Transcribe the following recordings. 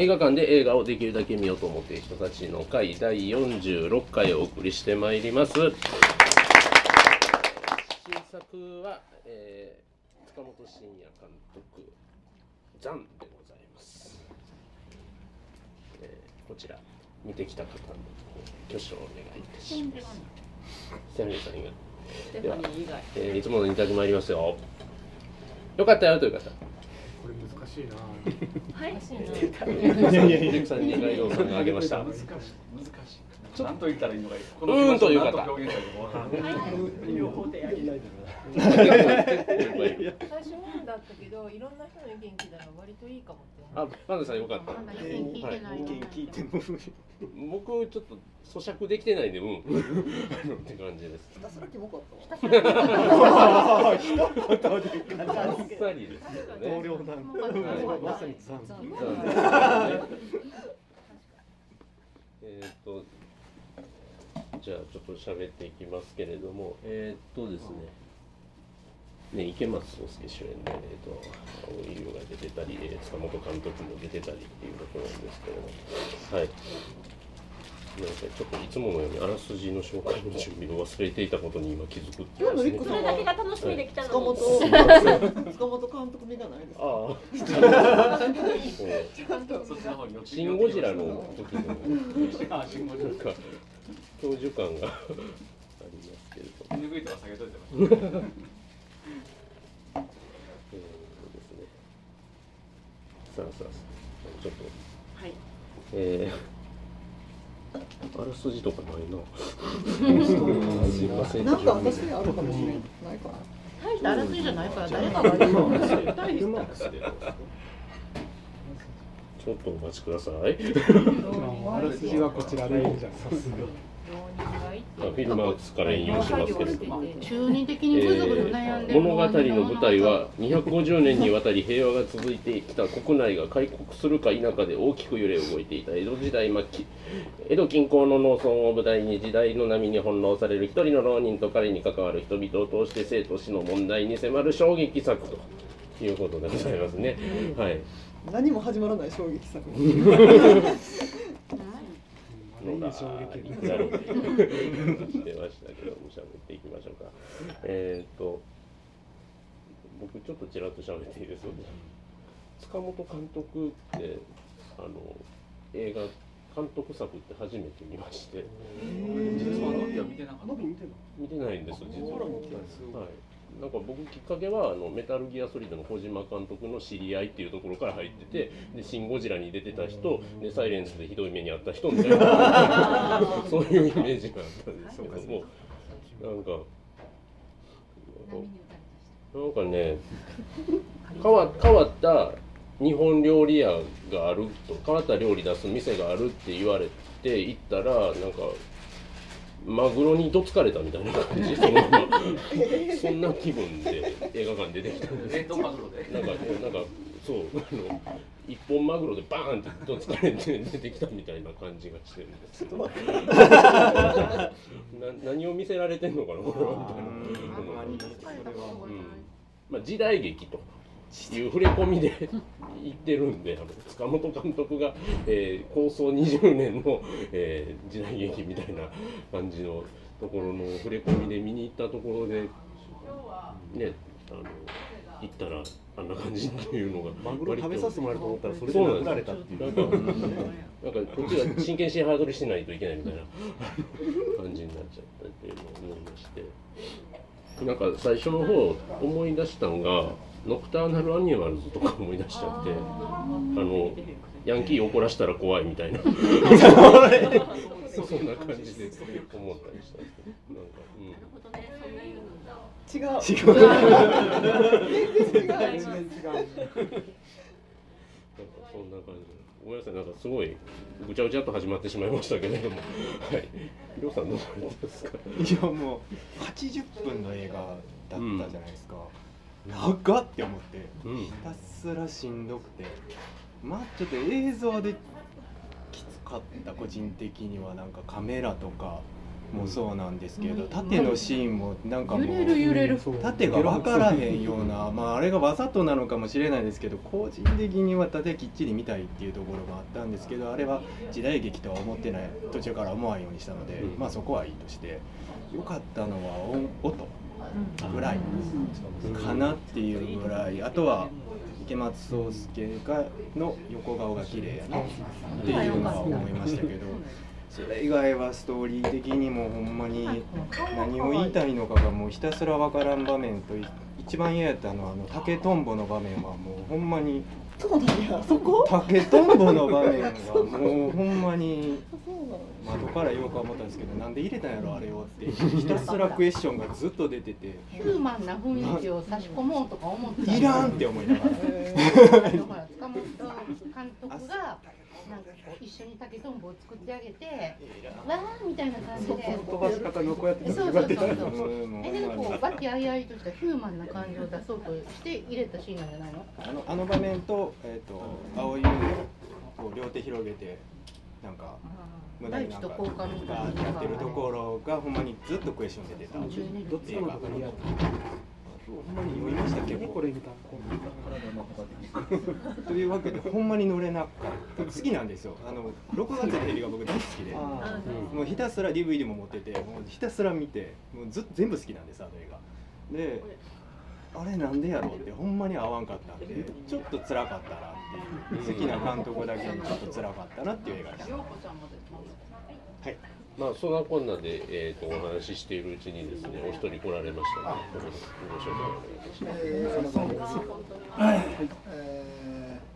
映画館で映画をできるだけ見ようと思っている人たちの会第46回をお送りしてまいります。新作は、えー、塚本慎也監督「ザン」でございます、えーこちら見てきた方の挙手をお願いいたします。ステファニーさん以外。ステファニー以外。えーいつもの2択参りますよ。よかったよという方しいな。はい いやいやいやさんにガイドさんが挙げました難しい難しい何と言ったらいいのかこうーんという方表現したらい両方でやり結構い最初変だったけどいろんな人の意見聞いたら割といいかもってあパンダさんよかった意見聞いてない意見聞いても僕ちょっと咀嚼できてないんでうん。って感じです。ひたすらキモかったあっさりですよね。同僚なんはい。まさに残残念。ですねえーっとじゃあちょっと喋っていきますけれども。えーっとですねね池松壮亮主演で、えーっと青い優が出てたり、えー塚本監督も出てたりっていうところなんですけれどもはい。なんかちょっといつものようにあらすじの紹介の準備を忘れていたことに今気づくっていうですねそれだけが楽しみできた塚本のに塚本監督目がないですか？ああ。そっちの方に寄ってシン・ゴジラの時の。あシンゴジラ。なんか教授感が ありますけれども、手拭いとか下げといてましたえーとですね、さあさあさあちょっとはいえー、あらすじとかないな。すいません。なんか私にあるかもしれないかな大したあらすじじゃないから誰かが言うのちょっとお待ちください。あらすじはこちらでいいんじゃない。さすが。あフィルマークスから引用しますけれども。中二的にぐずぐず悩んで物語の舞台は250年にわたり平和が続いてきた国内が開国するか否かで大きく揺れ動いていた江戸時代末期江戸近郊の農村を舞台に時代の波に翻弄される一人の浪人と彼に関わる人々を通して生と死の問題に迫る衝撃作ということでございますね。はい。何も始まらない衝撃作 のが衝撃なるほど出ましたけども喋っていきましょうか。えっ、と僕ちょっとちらっと喋っていいですか。塚本監督ってあの映画監督作って初めて見まして実はノビは見てなかった見てないんです実は。はい。なんか僕きっかけはあのメタルギアソリッドの小島監督の知り合いっていうところから入っててでシン・ゴジラに出てた人でサイレンスでひどい目に遭った人みたいな。そういうイメージがあったんですけども。なんかなんかね変わ変わった日本料理屋があると変わった料理出す店があるって言われて行ったらなんかマグロにどつかれたみたいな感じそのままそんな気分で映画館出てきたんです冷凍マグロで。なんかなんかそうあの一本マグロでバーンってどつかれて出てきたみたいな感じがしてるんですけど な何を見せられてんのかなこれはみたいな思ってうん。まあ、時代劇という触れ込みで言ってるんであの塚本監督が、えー構想20年の、えー時代劇みたいな感じのところの触れ込みで見に行ったところでねあの行ったらあんな感じっていうのがマグロ食べさせてもらえると思ったらそれで殴られたっていう。なんかなんかこっちが真剣心ハードルしてないといけないみたいな感じになっちゃったっていうのを思いましてなんか最初の方思い出したのがノクターナルアニマルズとか思い出しちゃってあのヤンキー怒らしたら怖いみたいな。そんな感じで思ったりしたんですけどなんかうん。違う違う。全然違う全然違う。なんかそんな感じ。でごめんなさいなんかすごいぐちゃぐちゃっと始まってしまいましたけれどもはいりょうさんどうされてますかいやもう80分の映画だったじ。ゃないですか、長っって思って。うん。ひたすらしんどくて。まあちょっと映像できつかった個人的にはなんかカメラとかもそうなんですけど縦のシーンもなんかもう揺れる揺れる縦が分からへんような、まあ、あれがわざとなのかもしれないですけど個人的には縦きっちり見たいっていうところがあったんですけどあれは時代劇とは思ってない途中から思わんようにしたので、うん。まあそこはいいとして良かったのは音音ぐらい。かなっていうぐらいあとは池松壮亮がの横顔が綺麗やなっていうのは思いましたけど。それ以外はストーリー的にもほん。まに何を言いたいのかがもうひたすら分からん。場面と一番嫌やったのはあの竹とん。ぼの場面はもうほん。まにそうなんや。そこ？竹とんぼの場面がもうほんまに窓から言おうか思ったんですけどなんで入れたんやろあれをってひたすらクエスチョンがずっと出てて。ヒューマンな雰囲気を差し込もうとか思ってたいらんって思いながら。監督がなんかこう一緒に竹とんぼを作ってあげてわーみたいな感じで。飛ばし方がこうやってそうそうそうそう。うんえでもこう和気あいあいとしたヒューマンな感じを出そうとして入れたシーンなんじゃないの？あのあの場面と,、えー、と青い優こう両手広げてなんか無駄になんか大地と交換みたいなやってるところがほんまにずっとクエスチョンで出たどっちがほんまに読みました結構これ見た。というわけでほんまに乗れなかった。好きなんですよ。あの6月のヘリが僕大好きで。あもうひたすら DVD も持っててもうひたすら見てもうず全部好きなんですあの映画。であれなんでやろうってほんまに合わんかったんでちょっと辛かったなっていう。好きな監督だけにちょっと辛かったなっていう映画でした。はいまあそんなこんなで、えー、とお話ししているうちにですねお一人来られましたのでご紹介お願いい。えー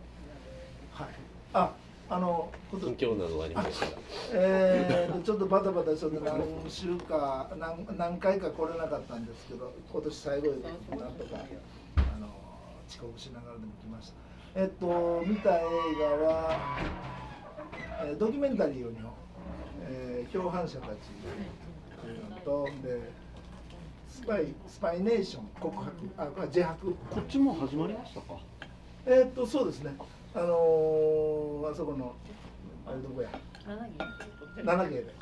はい。あ、あの、こと近況などありましたら。えーとちょっとバタバタして何週か何何回か来れなかったんですけど、今年最後になんとかあの遅刻しながらでも来ました。えっと見た映画は、えードキュメンタリーを2本、えー、共犯者たちというのとでスパイスパイネーション告白あこれは自白。こっちも始まりましたか？えーっとそうですね。あのー、あそこのあれどこや？7芸。で、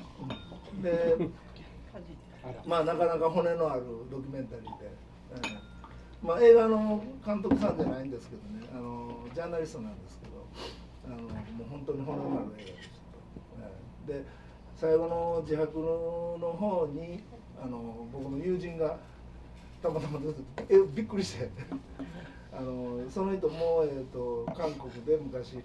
うん。で まあなかなか骨のあるドキュメンタリーで、えーまあ映画の監督さんじゃないんですけどね。あのジャーナリストなんですけど。あのもう本当に骨のある映画でした、えーで最後の自白の方にあの僕の友人がたまたま出ててえびっくりして。あのその人も、えー、と韓国で昔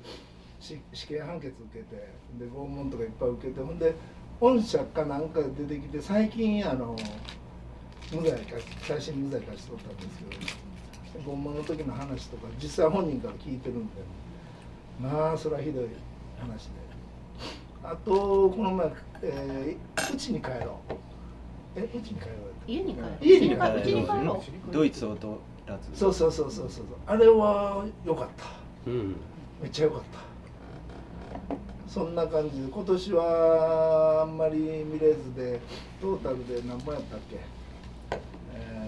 し死刑判決受けてで拷問とかいっぱい受けてほんで御社かなんか出てきて最近あの無罪か最新無罪化しとったんですけど拷問の時の話とか実際本人から聞いてるんでまあそれはひどい話で。あとこの前えーうち、に帰ろう。えうちに帰ろう家に帰る家に帰るう。ちに帰ろう。ドイツを取らず。そうそうそうそうそう。あれは良かった。うん。めっちゃ良かった。そんな感じで。今年はあんまり見れずでトータルで何本やったっけ、えー、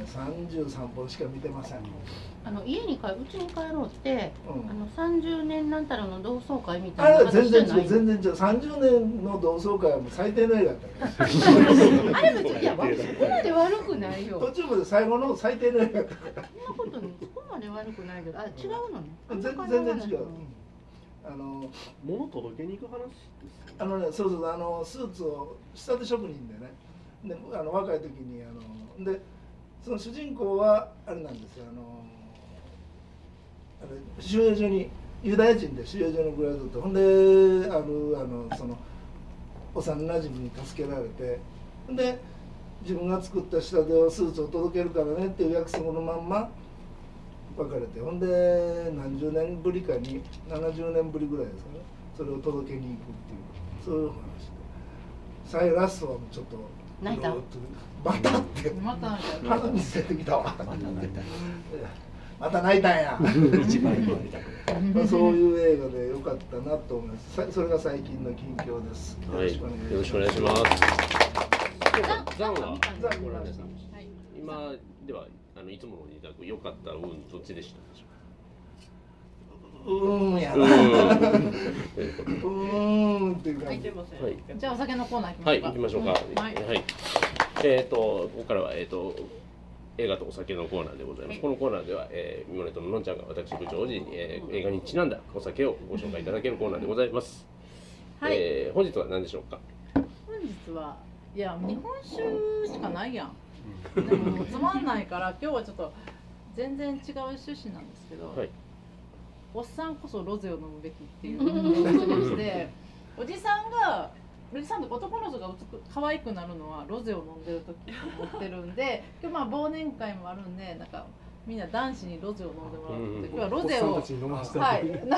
33本しか見てませんあの家に帰うちに帰ろうって、うん。あの30年なんたらの同窓会みたあいなれは全然じゃない違う全然違う。30年の同窓会はもう最低の映画だった あれ別にいやわそこまで悪くないよ。途中まで最後の最低の映画だったそんなことにそこまで悪くないけど。あ違うの？ね全全然違う、うん。あの物届けに行く話ですあのね、そうそう、あのスーツを仕立て職人でね、であの若い時にあのでその主人公はあれなんですよ、あのあれ収容所にユダヤ人で収容所の暮らずっと。ほんであるあのその幼なじみに助けられて。で自分が作った仕立てをスーツを届けるからねっていう約束のまんま別れて。ほんで何十年ぶりかに70年ぶりぐらいですかね。それを届けに行くっていう。そういう話で。最後ラストはちょっと泣いた？またって。また。鼻水出てきたわ。また。泣いたんや。一番言われたくない。まあそういう映画で良かったなと思います。さそれが最近の近況です。はい。よろしくお願いします。ザンは？ザン見ました今ではあのいつもの二択良かった運どっちでした。でしょーんやうな。ーんうーんっていう感じ。はいじゃあお酒のコーナー行きまはい、しょうか。行きましょうか。うんはい。えっ、と、ここからは、えっ、と。映画とお酒のコーナーでございます。このコーナーでは、えー、ミモネとののんちゃんが私部長おじに、えー、映画にちなんだお酒をご紹介いただけるコーナーでございます。はいえー本日は何でしょうか？本日はいや日本酒しかないやん。でもつまんないから今日はちょっと全然違う趣旨なんですけど、はいおっさんこそロゼを飲むべきっていう。のを出して、おじさんがおじさんとか男の人が可愛くなるのはロゼを飲んでる時と思ってるんで、今日まあ忘年会もあるんでなんかみんな男子にロゼを飲んでもらって、今日はロゼをおっさんたい、な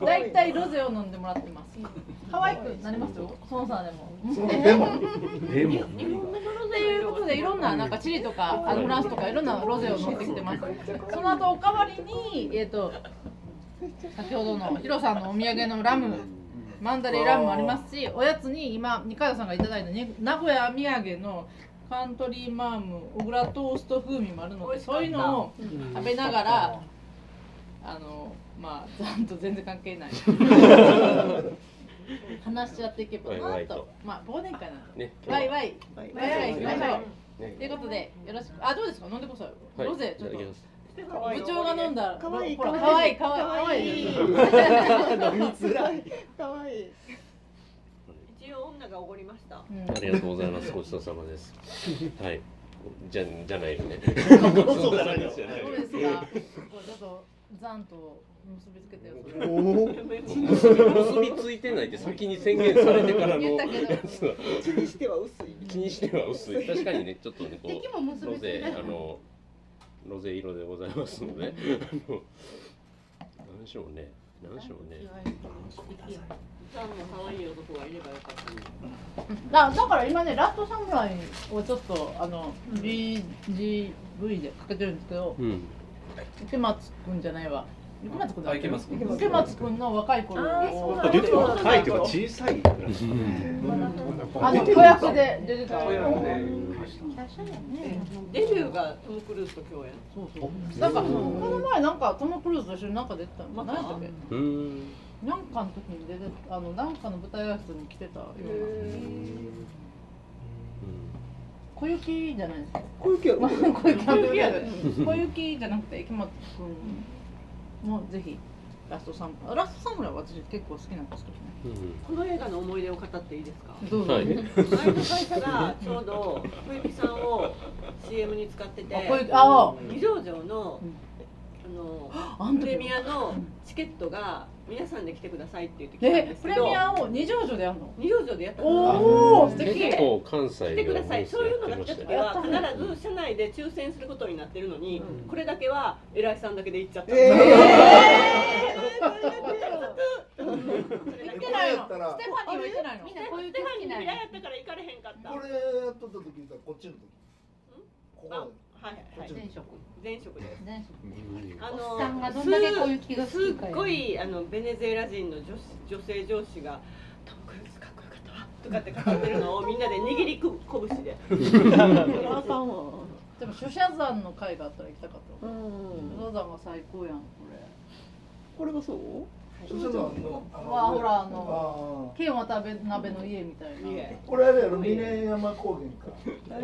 大体ロゼを飲んでもらってます。可愛くなりますよ。そのさん でも。でも。でもっていうことでいろんななんかチリとかあのフランスとかいろんなロゼを飲んできてます。その後おかわりにえっ、と先ほどのヒロさんのお土産のラム。マンダレーラムもありますし、おやつに今二階堂さんがいただいたね名古屋土産のカントリーマーム小倉トースト風味もあるので、そういうのを食べながら、あのまあざんと全然関係ない。話し合っていけばなとワイワイと、まあ忘年会なので。ね。ワイワイ、ワイワイ行きましょう。ねということで、よろしく。あ、どうですか、飲んでください。はい。ロゼ、ちょっと。部長が飲んだ。ら、かわい。いほら、かわい。いかわい。い、かわい。い。飲みづらい。かわい。い一応女がおごりました。うんありがとうございます。ごちそうさまです。はい。じゃ、じゃないよね。そうですか。ちょっと、ざんと結びつけて結びついてないって先に宣言されてからの。気にしては薄い。気にしては薄い。確かにねちょっとねこ敵もう結びロゼついてない。あのロゼ色でございますので何でしょうね。何でしょうね。さんも可愛い男がいればよかったのに。だだから今ね、ラストサムライをちょっと、あの、BGV でかけてるんですけど、うん。池松くんじゃないわ。池松くんくん。の若い頃。を出てた若いっていうか小さい。あの子役で出てた。子役でデビューがトム・クルーズと共演？そうそう。なんかこの前なんかトムクルーズと一緒になんか出てたの。何やったっけ？なんかの時に出てあのなんかの舞台挨拶に来てたような。小雪じゃないですか。小雪 小雪やで小雪じゃなくて池松くんもぜひラストサムラストサムライは私結構好きなんですけどね。うんこの映画の思い出を語っていいですか？どうぞ。はい前の会社がちょうど小雪さんを CM に使ってて、あ小雪あ二条城のうんあのプレミアのチケットが皆さんで来てくださいって言って来たんえですけど、プレミアを二条城でやるの？二条城でやったの。おお素敵。結構関西来てください。そういうのが来た時は必ず社内で抽選することになってるのに、これだけは偉いさんだけで行っちゃった。行ってないの。ステファニーは行ってないの。みんなこういう手に嫌やったから行かれへんかった。これやっとった時かこっちの時こあこはいはい前職。前職です。前職。あおっさんがどんだけ小雪が好きかよすっごいあのベネズエラ人の女子女性上司がトム・クルーズかっこよかったわとかって語ってるのをみんなで握りく拳で。あかんわでも諸社山の会があったら行きたかった諸社山が最高やんこれ。がそう？そわあほらあのあ剣渡辺鍋の家みたいな。これあれやろ峰山高原か。あ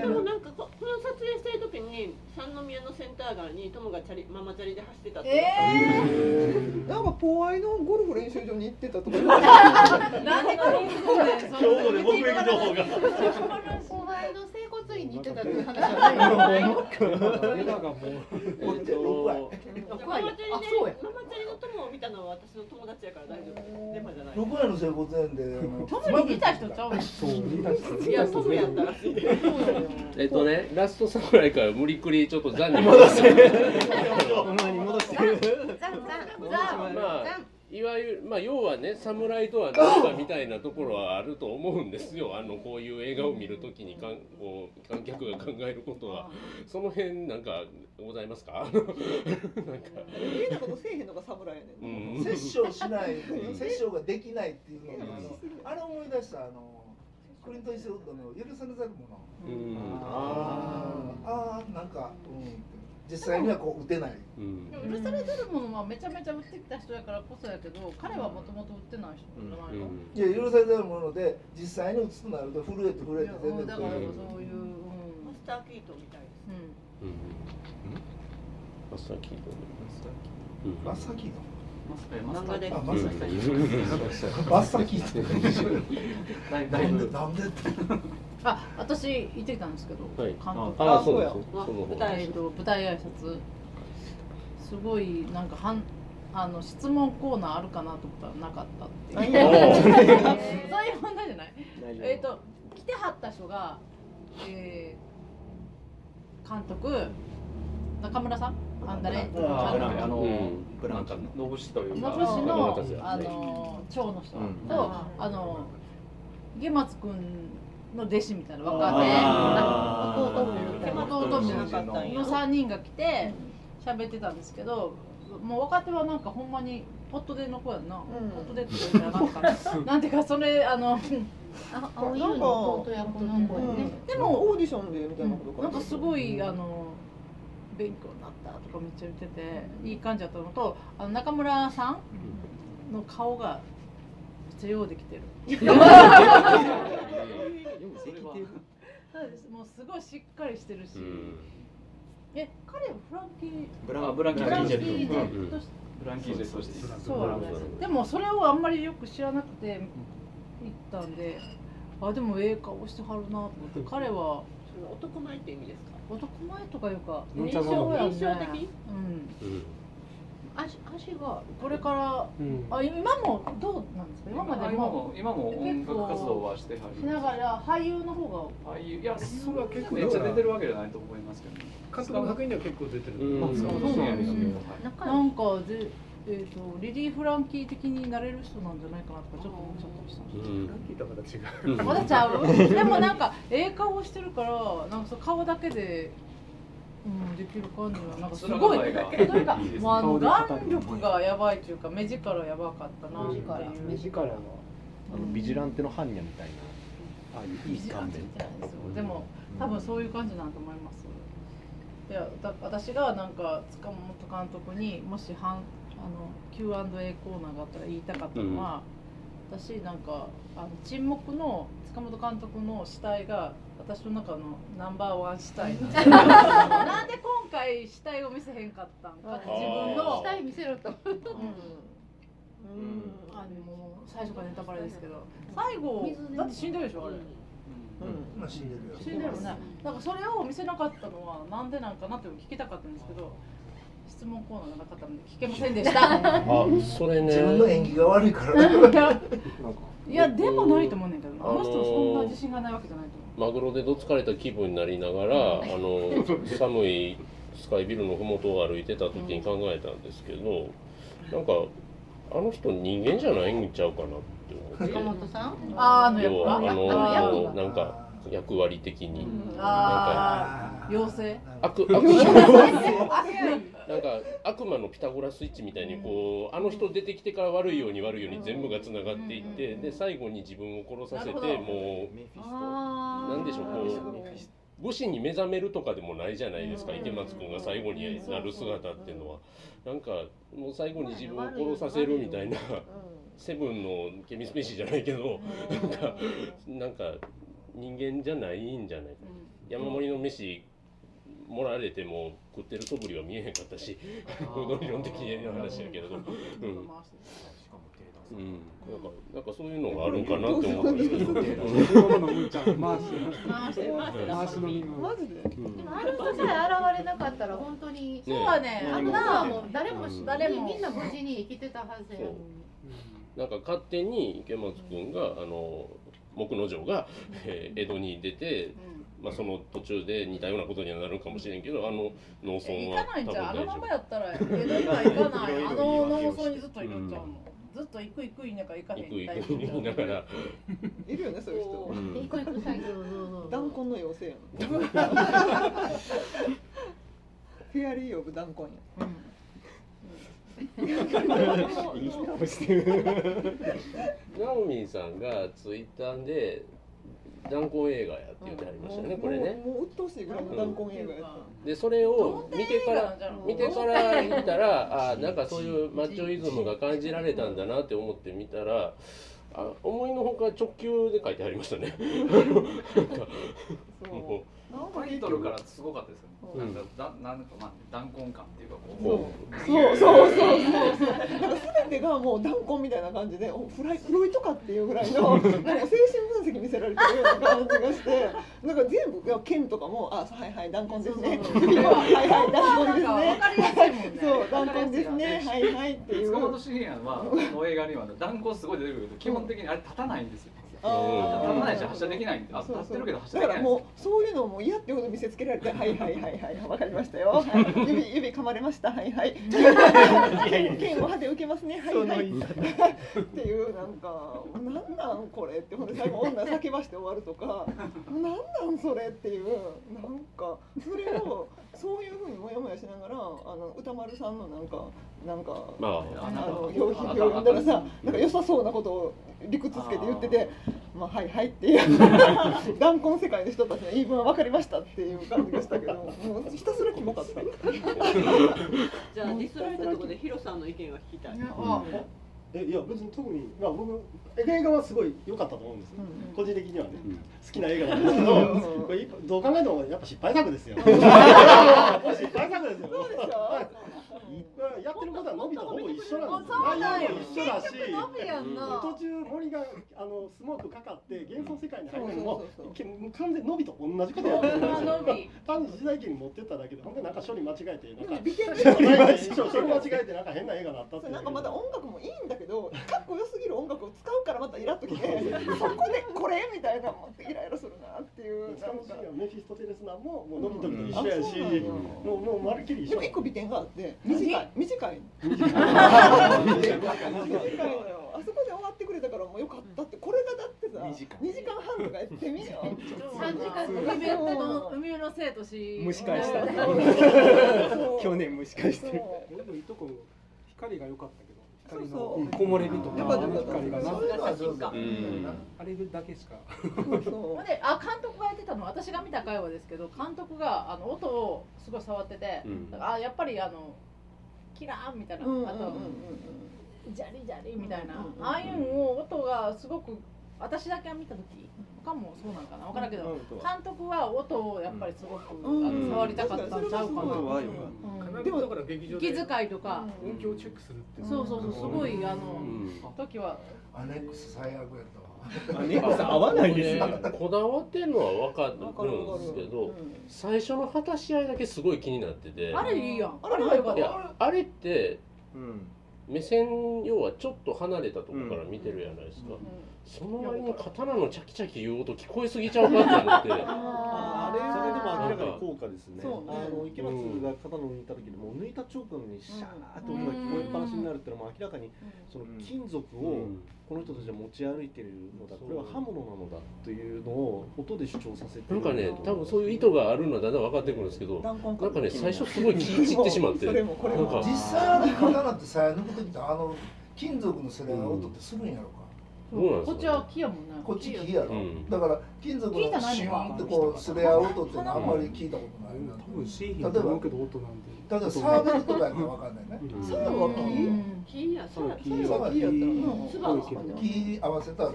でもなんかここの撮影してる時に三宮のセンター街にトムがチャリママチャリで走ってたって。えなんかポアイのゴルフ練習場に行ってたとか。えー。なんでこの今日で目撃情報が 後輩の整骨院に行ってたっていう話はないよ。今がもうこっち六割ママチャリであそうやママチャリの友を見たのは私の友達やから大丈夫。電波じゃない。六割の整骨院であのトムに似た人ちゃう。そう似た人いやトムやったらしい。えっとねラストサムライから無理くりちょっと残に戻して前に戻してるザンザンまあいわゆるまあ要はね侍とは何かみたいなところはあると思うんですよ。あのこういう映画を見るときにかんこう観客が考えることは。その辺なんかございますか？なんか。家のことせえへんのが侍やねうんん殺生しな。い殺生ができないっていうのがあのあれ思い出したあのクリント・イーストウッドの許されざるもの。うん。あー。あーなんかうん実際にはこう打てない。うん。でも許されてるものはめちゃめちゃ売ってきた人やからこそやけど彼はもともと売ってない人じゃないの、いや許されてるもので実際に打つとなると震えて震えて全然うんだからそうい。う、うん。マスターキートみたいですうん。うん。マスターキート。うんマッサキー漫画であうん。マッサキーキーだいだないんであ私行ってきたんですけど、はい。監督。ああそう舞台えー、と舞台挨拶。すごいなんかはんあの質問コーナーあるかなと思ったらなかったっていう。そういう問題じゃない？えっ、と来てはった人が、えー、監督中村さん？ああのブランカ。なんか。のという野か口の中村達也あの長の人。と、うん。あの池松君の弟子みたいな若手弟分の3人が来て喋ってたんですけどもう若手はなんかほんまにポットでの子やんな、ん。ポットでって言ったらなんかな。んていうかそれあのあ青いの弟役の子やね。でもオーディションでみたいなことなんかすごいあの勉強になったとかめっちゃ言ってていい感じだったのとあの中村さんの顔がめっちゃようできてる。そうですもうすごいしっかりしてるし、うんえ彼はフランキーブラブランキージェットブランキー・ジェットしてそうだねでもそれをあんまりよく知らなくて行ったんであでもええ顔してはるなと思って彼はそれ男前って意味ですか男前とかいうかのん。ちゃんママやね印象的。うん。うん足足がこれからうん。あ今もどうなんですか？今まで今もも今も音楽活動はしてはしるながら俳優の方が。ああいやそれは結構めっちゃ出てるわけじゃないと思いますけどね。監督の作品では結構出てる。うん。あそうそうなんですよ。仲良い。なんかで、えー、とリリー・フランキー的になれる人なんじゃないかなとかちょっと思っちゃったりした。ん。ですう。んまだちゃうでもなんかええ顔してるからなんかそう顔だけで、うん、できる感じはなんかすごい面がとにかあの眼力がやばいというか目力やばかったなっていう。目力はあのビジランテの般若みたいな。ああいういい勘弁。でも多分そういう感じなんと思います。いやだ私がなんか塚本監督にもしはんあの Q&A コーナーがあったら言いたかったのは、私なんかあの沈黙の塚本監督の死体が私の中のナンバーワン死体なんで なんで今回死体を見せへんかったんか自分の。したい見せろと。うん。あのもう最初からネタバレですけど。最後だって死んでるでしょ？あれ。まあ死んでるよ。死んでるね。だからそれを見せなかったのはなんでなんかなって聞きたかったんですけど、質問コーナーがなかったので聞けませんでした。あそれね。自分の演技が悪いから。いやいやでもないと思うねんけどな、あの人そんな自信がないわけじゃないと思う。マグロでどつかれた気分になりながら、あの寒いスカイビルの麓を歩いてた時に考えたんですけど、なんかあの人人間じゃないんちゃうかなって塚思って。本さん？あーあの役あ役のなんか役割的に。ああ妖精。悪悪なんか悪魔のピタゴラスイッチみたいにこうあの人出てきてから悪いように悪いように全部がつながっていってで最後に自分を殺させてもうメフィストあなんでしょうこう武士に目覚めるとかでもないじゃないですか。池松君が最後になる姿っていうのは。なんかもう最後に自分を殺させるみたいなセブンのケミスペシーじゃないけどなんかなんか人間じゃないんじゃないか。山盛りの飯もられても食ってる素振りは見えへんかったし理論 的な話やけれど、うん。うん、なんかなんかそういうのがあるんかなって思っマジでうん。でもさえ現れなかったら本当に。そうはね、あんなはもう誰もうん誰もみんな無事に生きてたはずや。なんか勝手に池松君があの木之丞が、えー江戸に出て、まあ、その途中で似たようなことにはなるかもしれんけどあの農村行はかないんじゃん。あのままやったら江戸には行かない？あの農村にずっといるんちゃうの？ずっと行く行く言いながら行かへん夫行くみたい行く言いながら、いるよねそういう人。う。ん。行く行くの。妖精やん。フェアリー・オブ・弾痕や いい顔してる。ナオミンさんがツイッターで断根映画やって言ってありましたよねこれね。もうもう鬱陶しいぐらいの断根映画やった。でそれを見てからうん。見てから言ったらあなんかそういうマッチョイズムが感じられたんだなって思って見たらあ思いのほか直球で書いてありましたね。なんかもタイトルからすごかったですよね。うん。なんかだなんかまあ断根感っていうかこう。もそうそうそうそう。なんか全てがもう断根みたいな感じでおフライフロイトかっていうぐらいの なんか精神分析見せられてるような感じがしてなんか全部いや剣とかもあはいはい断根ですね。指は はいはい断根ですね。か分かりやすいもんね。そう断根ですね。はいはいっていう。塚本慎也はの映画には断根すごい出てくるけど基本的にあれ立たないんですよ。立たないし発射できないんで、あ立ってるけど発射だからもできない。んでうそういうのも嫌ってこと見せつけられてはいはいはいはいわかりましたよ、はい、指指噛まれました。はいはい。剣を歯で受けますね。はいはい。っていうなんかなんなんこれってほんで最後女叫ばして終わるとか。なんなんそれっていうなんかそれをそういうふうにもやもやしながらあの歌丸さんのなんかなんかうまああの表表読んだらさなんか良さそうなことを理屈つけて言ってて「まあはいはい」っていう 断根世界の人たちの言い分は分かりましたっていう感じがしたけど もうひたすらキモかった。じゃあディスられたところでヒロさんの意見は聞きたい。えいや別に特に、まあ、僕映画はすごい良かったと思うんです、うん。個人的にはね、うん。好きな映画なんですけどうん。これどう考えてもやっぱ失敗作ですよ。失敗作ですよ。そうでしょはいやってることはのびとほぼ一緒なんですよ。内容も一緒だし途中森があのスモークかかって幻想世界に入るのも完全にのびと同じことやってるんですよ単に時代劇に持ってっただけでほんでなんか処理間違えてなんか処理間違えてなんか変な映画になったってなんかまだ音楽もいいんだけどかっこよすぎる音楽を使うからまたイラっときて そこでこれみたいなもんイライラするなっていう。メフィストテレスナももうのびとびと一緒やし、もうもうまるっきり一緒。でも一個美点があって短い短い短いあそこで終わってくれたからもうよかったって。これがだってさ二時間2時間半とかやってみよ三時間海辺の海辺の生とし蒸し返した。去年蒸し返してる。いいとこ光が良かったけど。光そうのそう。木漏れ日とよか光がなあれだけしか。そうあ監督がやってたの。私が見た会話ですけど監督があの音をすごい触ってて、うん。あやっぱりあのキラーンみたいな、うんうんうんあとジャリジャリみたいな、うんうんうんああいうのを音がすごく私だけ見た時他もそうなんかな分からんけど、うん監督は音をやっぱりすごく、触りたかったんちゃうかな、うんはようん必ずだから劇場息で遣いとか、音響をチェックするっていう。そうそうそうすごいあの、うん。時はアネックス最悪やったわあネックス合わないですよ。ねこだわってるのは分かるんですけど最初の果たし合いだけすごい気になってて。あれいいやん。あれっいたやあれってうん。目線要はちょっと離れたところから見てるじゃないですか、うその割に刀のチャキチャキ言う音聞こえすぎちゃうかって思って。あそれでも明らかに効果ですね。そう。ねあの池松が肩の抜いた時でもう抜いた直後にシャーッと音が聞こえっぱなしになるっていうのも明らかにその金属をこの人たちは持ち歩いてるのだ。これは刃物なのだというのを音で主張させてる。なんかね多分そういう意図があるのはだんだん分かってくるんですけどなんかね最初すごい気散ってしまってそれもこれもなんか。実際あの刀ってさ抜く時ってあの金属のすれ合う音ってするんやろうかこっちは木やもんなこっち木やろ、うん。だから金属の木じゃないのシューンってこうすれ合う音ってのはあんまり聞いたことないな、多分製品と思うけど音なんで。例えばサーベルとかやったら分かんないね、うんそう？は木やそら木それは木？やったら。木合わせたらは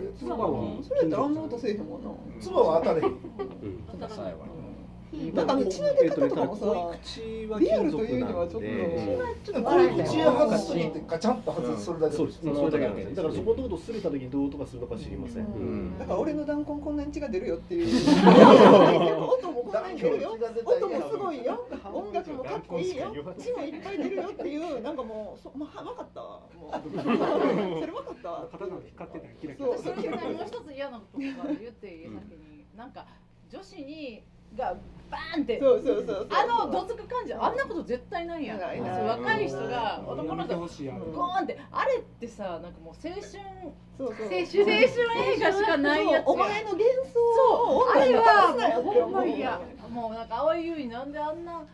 それやったらあんな音せえへんもんな。つばは当たれへん。うん。なん。かね血の出方とかもさリアルというにはちょっと口を外す時ってガチャンと外すそれだけそうです。それだからそことこと擦れた時にどう音がするのか知りません。ん。だから俺の弾痕こんなに血が出るよっていう音もこんなに出るよ音もすごいよ音楽もかっこいいよ血もいっぱい出るよっていうなんかもうそ、まあ、分かったわもうそれ分かったわ刀が光ってたらキラキラそうそれでねもう一つ嫌なことが言ってなんか女子にがバーンって。そうそうそうそう。あのどつく感じあんなこと絶対ないやん。ないない。若い人が男の人ゴーンって。あれってさなんかもう青春そうそう。青春映画しかないやつお前の幻想をそう。あれはほんま嫌。もうなんか青い優衣なんであんな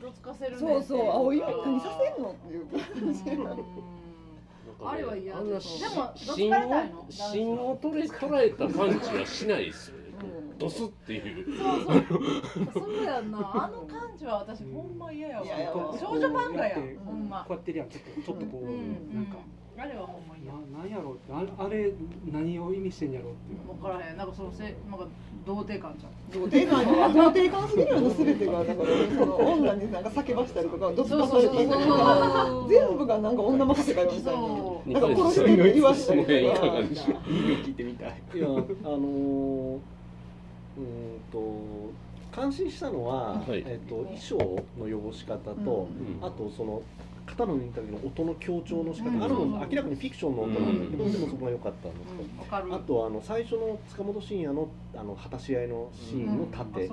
どつかせるそうそう。青い何何させんのっていう感じうん。あれは嫌でもどつ芯をかれたいの？芯を取れ捉えた感じはしないですよねうん落とすっていう。そうそう。そうやんな。あの感じは私ほんま嫌やわ。少女漫画やほんま。こうやってるやんちょっとちょっとこう、うん。なんかあれはほんま嫌。ななんやろうああれ何を意味してんやろうっていう。分からへん。なんかそのせなんか童貞感じゃん童貞感が童貞感すぎるよな全てがだからその女になんか叫ばしたりとかドスパされていいとか全部がなんか女任せかよみたいな。なんか殺してって言わしたりとかいいの聞いてみたい。いやあのー、うーんと感心したのは、はい。えっと衣装の汚し方と、うん。あとその肩の抜いた時の音の強調の仕方、うん。あるの明らかにフィクションの音なんだけど、うん。でもそこが良かったんですけど、わかる。あとあの最初の塚本慎也のあの果たし合いのシーンの盾、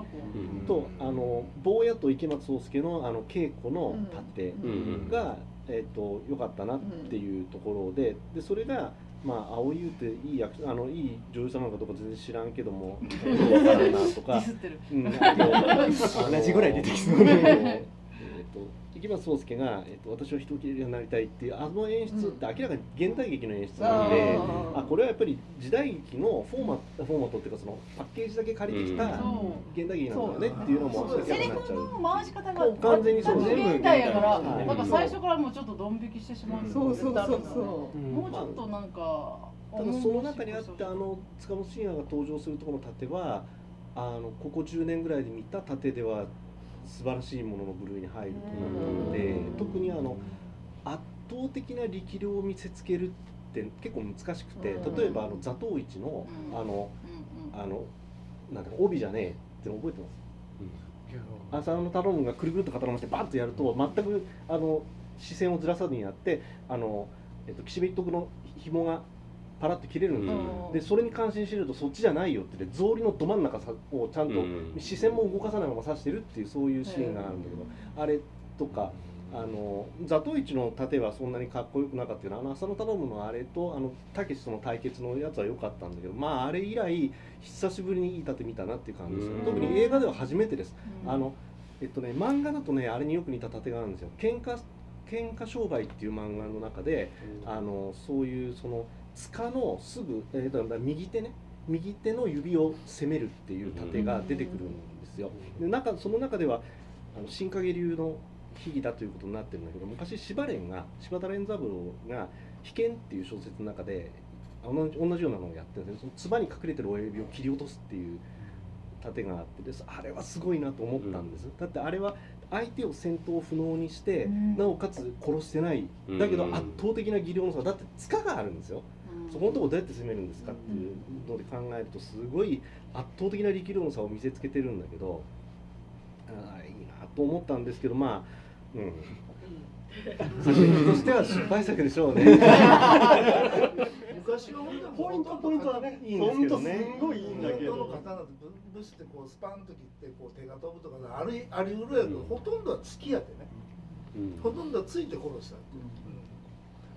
とあの坊やと池松壮亮のあの稽古の盾うん。が、えっと良かったなっていうところででそれがまあ青井優っていい役あのいい女優さんなのかどうか全然知らんけども分からんなとか。うん。同じぐらい出てきそうあの えっと池松壮亮が、えっと「私は人を切れるようになりたい」っていうあの演出って明らかに現代劇の演出なので、うんあこれはやっぱり時代劇のフォーマフォーマットっていうかそのパッケージだけ借りてきたうん。現代劇なんだよねっていうのも明セリらかになっちゃう。フの回し方が完全にそう。全部現代やからはいなんか最初からもうちょっとドン引きしてしまうそうそうそうそう。もうちょっとなんかただその中にあってあの塚本慎也が登場するところの盾はあのここ10年ぐらいで見た盾では素晴らしいものの部類に入ると思うので特にあの圧倒的な力量を見せつけるって結構難しくて例えばあの座頭市のあのあのなんだか帯じゃねえっての覚えてます？浅野頼むがくるくるっと固まってバッとやると全くあの視線をずらさずにやってあの、えっと、岸辺一徳の紐がパラッと切れるんですよ、うん。でそれに感心してるとそっちじゃないよって言って草履のど真ん中さをちゃんとうん。視線も動かさないまま指してるっていうそういうシーンがあるんだけど、あれとかあの座頭市の盾はそんなにかっこよくなかったけどあの浅野頼むのあれとあのたけしとの対決のやつは良かったんだけどまああれ以来久しぶりにいい盾見たなっていう感じです特に映画では初めてです、あのえっとね漫画だとねあれによく似た盾があるんですよ。喧嘩喧嘩商売っていう漫画の中で、あのそういうその塚のすぐ、えー、だから右手ね。右手の指を攻めるっていう盾が出てくるんですよ。で中その中ではあの新影流の秘技だということになってるんだけど昔柴連が柴田連三郎が「被験」っていう小説の中で同じ同じようなのをやってるんですねその唾に隠れてる親指を切り落とすっていう盾があってですあれはすごいなと思ったんです、だってあれは相手を戦闘不能にして、なおかつ殺してない。だけど圧倒的な技量の差。だって塚があるんですよ、そこのところどうやって攻めるんですかっていうので考えるとすごい圧倒的な力量の差を見せつけてるんだけどああいいなと思ったんですけどまあうん。作品としては失敗作でしょうね。昔は本当にポイントポイントはねいいんですけどね。ほんとすんごいいいんだけど本当の刀ってぶぶしてこうスパンと切ってこう手が飛ぶとかありありうるやけど、ほとんどは突きやってね、ほとんどはついて殺した、うん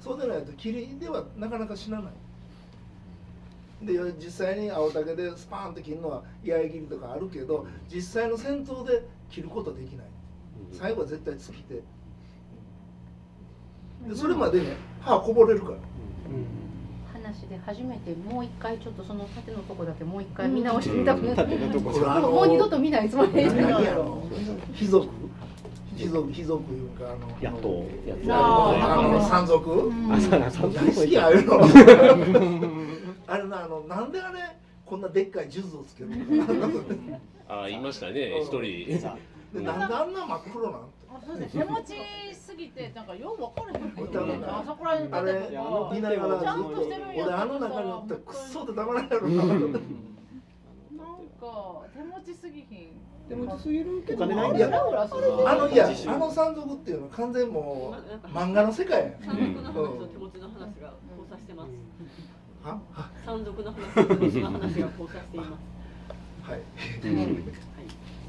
そうでないと切りではなかなか死なない。で実際に青竹でスパーンと切るのは居合切りとかあるけど実際の戦闘で切ることはできない。最後は絶対突き手でそれまでね歯こぼれるから。話で初めてもう一回ちょっとその縦のとこだけもう一回見直してみたくなって、縦のとこでももう二度と見ないつもりで。何やろ貴 族貴族貴族いうかあの野党あの山賊？大好きああい。うの？あれなあのなんであれこんなでっかい数珠をつけるの？ああいましたね一人。でなんであんな真っ黒なん手持ちすぎてなんかよう分からへんけど。あそこら辺あれ見ながらちゃんとしてるんや俺あの中におったらクソでたまらんやろななんか手持ちすぎひん手持ちすぎるけど。お金ないんいやだよ。あのいやあの山賊っていうのは完全もう漫画の世界やん山賊の話と手持ちの話が交差してます。山賊の話と手持ちの話が交差しています。はい。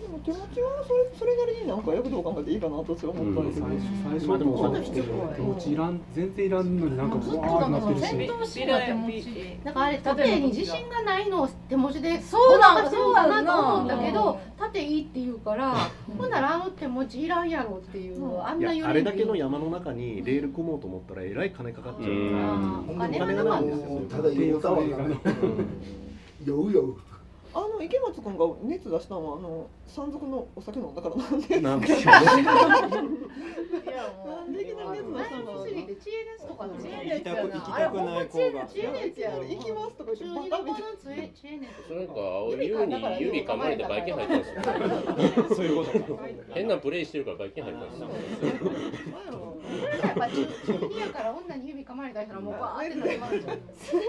でも手持ちはそれそれなりになんか躍動感があっていいかなと私は思ったんですよね。最初の方手持ちいらん全然いらんのになんかブワーってなってるし。戦闘シーンが手持ち。だからあれ縦に自信がないのを手持ちでそうなんごまかしてるかなと思ったけそうど縦いいって言うからほんならあの手持ちいらんやろっていうあんなあれだけの山の中にレール組もうと思ったらえらい金かかっちゃうから。お金がないんですよただ言うたわ酔う酔うあのの池松君が熱出したのはあの山賊のお酒飲んだからなんで。なんでいやもうなんで熱出したのすぎて知恵熱とかの知恵行きたく行きあれたくない子が知恵熱やろ行きますとか言ってバカみたいな知恵熱それなんか青い湯に指噛まれてバイキン入ったんですよそういうことか変なプレイしてるからバイキン入ったんですよやっぱ中中二やから女に指噛まれた人はもうバーってなってますよ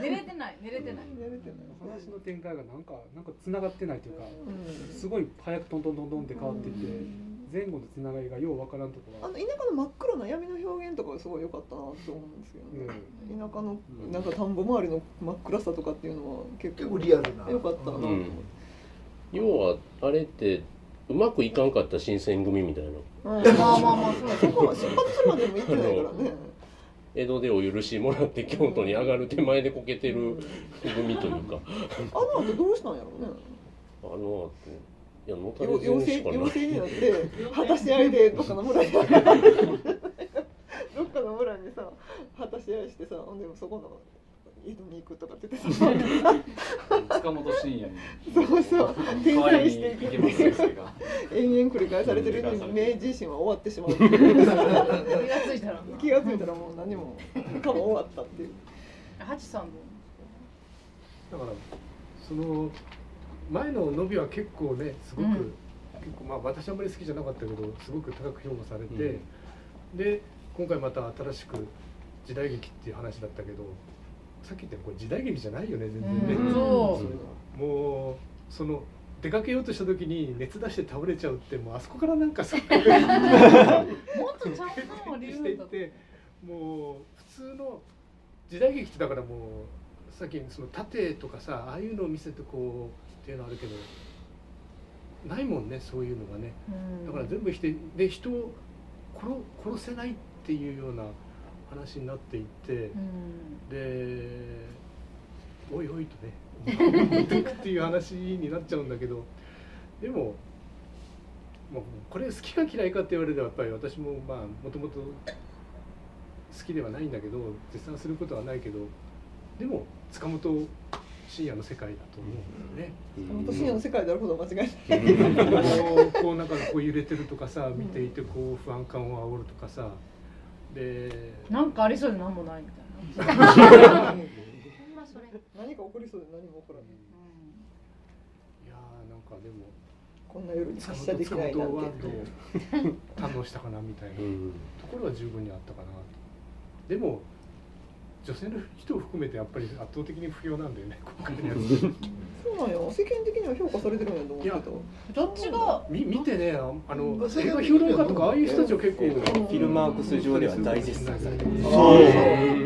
寝れてない寝れてない寝れてない話の展開がなんかなんか繋がってないというかうん。すごい早くトントントントンって変わっていって前後のつながりがようわからんとこあがの田舎の真っ黒な闇の表現とかがすごい良かったなって思うんですけどね、田舎のなんか田んぼ周りの真っ暗さとかっていうのは結結構構リアルな。良かったな、うん。要はあれってうまくいかんかった新選組みたいな。うん。まあまあまあそうそこは出発するまでも行ってないからね江戸でお許しもらって京都に上がる手前でこけてる組というか。あの後どうしたんやろうね。あの後いやのたれよ死になって果たし合いでどっかの村に。どっかの村にさ果たし合いしてさほんでそこの井戸に行くとかって言ってさ塚本慎也に。そうそう。転載していく池松先生が。延々繰り返されてるのに明治維新は終わってしまう。気がついたら気がついたらもう何もかも終わったっていう。ハチさんも。だからその前の伸びは結構ねすごく、うん。結構まあ私あんまり好きじゃなかったけどすごく高く評価されて、で今回また新しく時代劇っていう話だったけどさっき言ったこれ時代劇じゃないよね全然ね、うん。そう。もうその出かけようとした時に熱出して倒れちゃうってもうあそこからなんかさもっとちゃんと理してい由だってもう普通の時代劇ってだからもうさっきその盾とかさああいうのを見せてこうっていうのあるけどないもんねそういうのがね。だから全部否定で人を殺殺せないっていうような話になっていってでおいおいとね持っていくっていう話になっちゃうんだけどでももうこれ好きか嫌いかって言われればやっぱり私もまあもともと好きではないんだけど絶賛することはないけどでも塚本慎也の世界だと思うんだよね。本当深夜の世界であることは間違いない。こうこうなんかこう揺れてるとかさ見ていてこう不安感を煽るとかさでなんかありそうでなんもないみたいな。ほんまそれ何か起こりそうで何も起こらない。いやーなんかでもこんな夜に発射できないなんて。堪能したかなみたいなところは十分にあったかなとでも女性の人を含めてやっぱり圧倒的に不評なんだよね今回のやつそうなんよ。世間的には評価されてるんやと思うけど。どっちがみ見てねああの映画評論家とかああいう人たちは結構フィルマークス上では大絶賛されてますそう。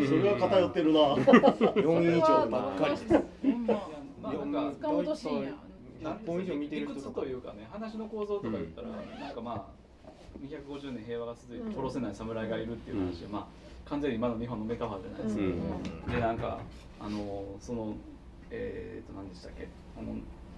それは偏ってるな。4以上ばっかりです。塚本慎也なん本以上見てる人理屈というかね話の構造とか言ったら、なんかまあ250年平和が続いて殺せない侍がいるっていう話で、まあ完全に今の日本のメタファーじゃないですか、うん。でなんかあのそのえー、と何でしたっけ。あの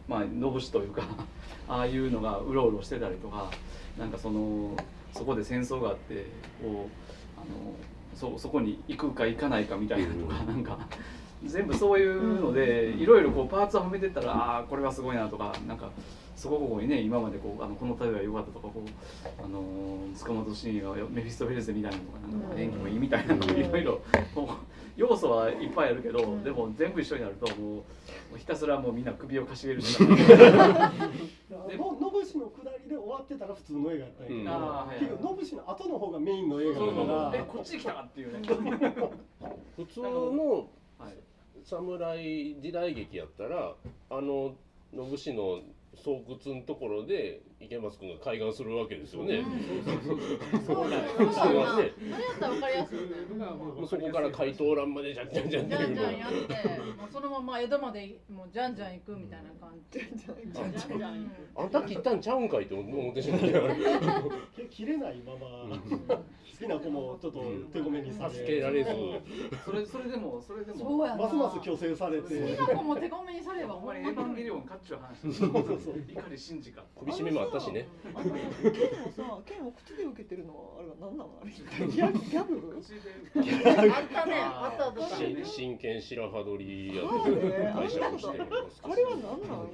まあ野武士というか ああいうのがうろうろしてたりとかなんかそのそこで戦争があってこうあのそそこに行くか行かないかみたいなとか、なんか全部そういうのでいろいろこうパーツをはめてったらああーこれはすごいなとかなんかそこにね今までこうあのこの旅は良かったとかこうあの塚本慎也がメフィストフェルゼみたいなのとかなん。か演技もいいみたいなのいろいろ要素はいっぱいあるけど、でも全部一緒になるともうもうひたすらもうみんな首をかしげるしかな。い のノブシの下りで終わってたら普通の映画やったんやけど、うんあーはいはい結局ノブシの後の方がメインの映画そうそうだからえこっちに来たかっていうね。普通のはい。侍時代劇やったらあの信氏の巣窟のところで池松君が開眼するわけですよね。そうだよ普通はねそれやったら分かりやすいよねもうそこから怪盗乱までじゃんじゃんじゃん。じゃんじゃんやってもうそのまま江戸までもうじゃんじゃん行くみたいな感じ。じゃんじゃんじゃんじゃんあんた切ったんちゃうんかいって思ってしまってけ切れないまま。好きな子もちょっと手ごめにされ助けられず。それそれでもそれでも。ますます強制されて。好きな。子も手ごめにさればほんまに。エヴァンゲリオンかっちゅう話。そうそうそう。碇シンジか。首絞めもあったしね。あの剣をさ剣を口で受けてるのはあれは何なのあれギャグギャグあったね。あったあった。し真剣白羽取りやあるね。会社をしてるんですけど。あれは何なん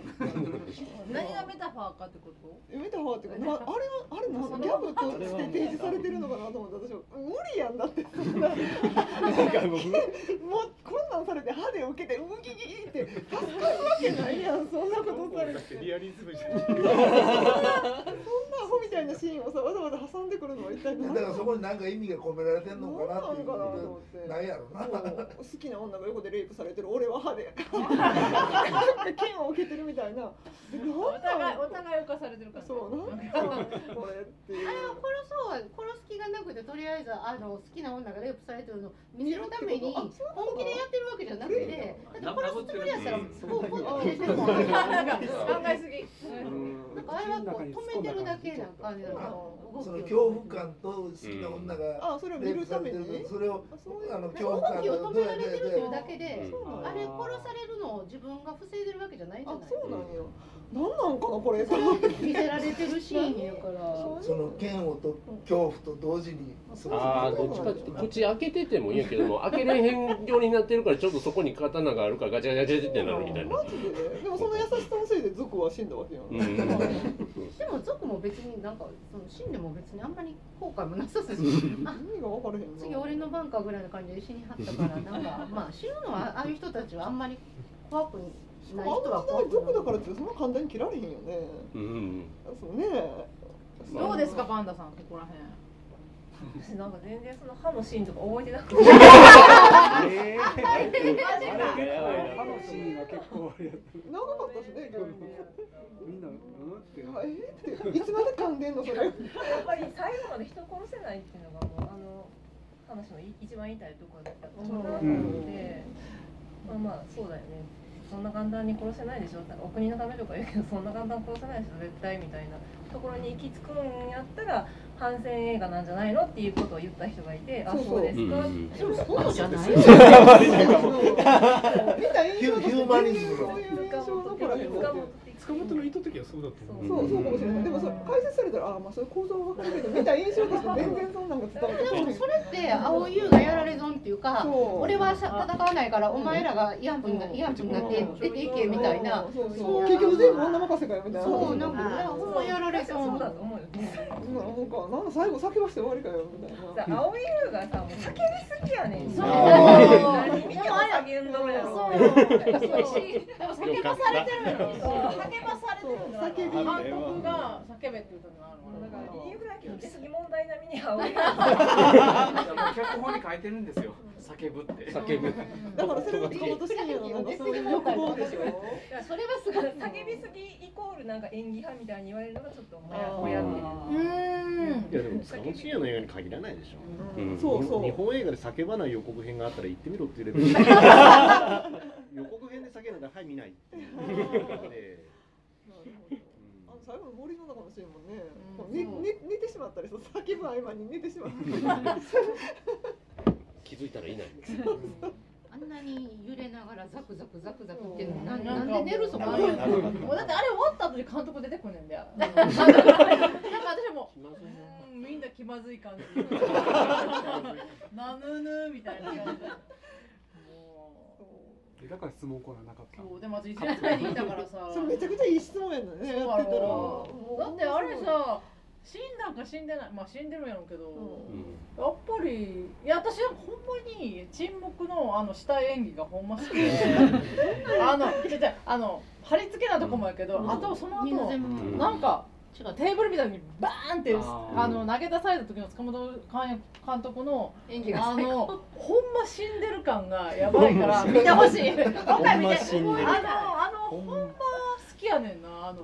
何がメタファーかってこと？メタファーっていうかなあれはあれなギャグとして提示されてるのかなと思って私は無理やんだって。そんななんかもうこんなんされて歯で受けてウギギギって助かるわけないやん。そんなことされて。リアリズムじゃな アホみたいなシーンをさわざわざ挟んでくるのは一体何？だからそこに何か意味が込められてんのかなっていう何なのかなと思ってないやろな。好きな女が横でレイプされてる俺は歯でなんか剣を受けてるみたいな。でなんお互ないんお互い犯されてるからそうなんかこれっていう。あれは殺そうは殺す気がなくてとりあえずあの好きな女がレイプされてるのを見せるために本気でやってるわけじゃなくてだって殺すつもりやったらポンポンと入れてるもん。なんか考えすぎ。なんかあれはこう止めてるだけな感じなのその恐怖感と好きな女があそれを見るためにそれをあの恐動怖感きを止められてるっていうだけであれ殺されるのを自分が防いでるわけじゃないじゃない。そうなんよ。なんなんかなこれ。見せられてるシーンやから。その嫌悪と恐怖と同時にああどっちかって口開けててもいいけども開けれへんようになってるからちょっとそこに刀があるからガチャガチャガチャってなるみたいな。マジでね。でもその優しさのせいで族は死んだわけやん、うんでも族も別になんかその死んでも別にあんまり後悔もなさそうしあ意味が分からへん次俺の番かぐらいの感じで死にはったからなんかまあ死ぬのはああいう人たちはあんまり怖くない人は怖く族だからってそんな簡単に切られへんよね。うんそうね。どうですかパンダさんここら辺私なんか全然その歯のシーンとか覚えてなくて。えー歯のシーンは結構あれやった長かったしね逆に みんな。うん。ってえーっていつまで噛んでんのそれ。やっぱり最後まで人を殺せないっていうのがもうあの話の一番言いたいところだったのかなと思って、まあまあそうだよねそんな簡単に殺せないでしょお国のためとか言うけどそんな簡単に殺せないでしょ絶対みたいな。ところに行き着くんやったら反戦映画なんじゃないのっていうことを言った人がいてあそうそう。そうですか、うんでもそうじゃない 見た印象ヒュヒューマニズムそういう印象残ら。へん塚本の意図的はそうだと思う。そうそうかもしれない。でもそれ解説されたらあまあそういう構造は分かるけど見た印象として全然そんなんが伝わってこない。でもそれって青優がやられ損っていうか俺はさ戦わないからお前らが慰安婦にな慰安婦になって出ていけみたいな。そうそう結局全部女任せかよみたいな。そうなんかほんまやられ損。そうだと思う。よねなんかなんか最後叫ばして終わりかよみたいな。青い優がさもう叫びすぎやねん。そう。何見ても叫んどるやろ。そう。でも叫ばされてるの。叫ばされてるの叫び。監督が叫べって言ったのがあるだからインフラ機の出過ぎ問題並みに青い優脚本に書いてるんですよ叫ぶって。叫ぶ。だからそれが塚本慎也のなんかそういう欲望でしょそれはすごい叫びすぎイコールなんか演技派みたいに言われるのがちょっともやもやってる。うん。いやでも塚本慎也の映画に限らないでしょ、うん。そうそう。日本映画で叫ばない予告編があったら行ってみろっていうレベル。予告編で叫んだらはい見ないっていう。であの最後の森の中のシーンもね、ねね寝てしまったりそう叫ぶ合間に寝てしまったり 気づいたらいない。あんなに揺れながらザクザクザクザクってなんんで寝るそこもうだってあれ終わった後に監督出てくんねんだよなんか私もうんみんな気まずい感じ。なぬぬみたいな感じ。えだから質問コーナーなかったそうでも私一年前にい。たからさそれめちゃくちゃいい質問やんね。やってたら。だってあれさ死んだんか死んでないまあ死んでるんやろうけど、やっぱりいや私はほんまに沈黙のあの死体演技がほんま好き。で あの違う違うあの貼り付けなとこもやけど、あとその後みん。なんかテーブルみたいにバーンってあの投げ出された時の塚本監監督の演技があのほんま死んでる感がやばいから 見てほしい。今回見てほんま死んでる。あのあのほんま好きやねんなあの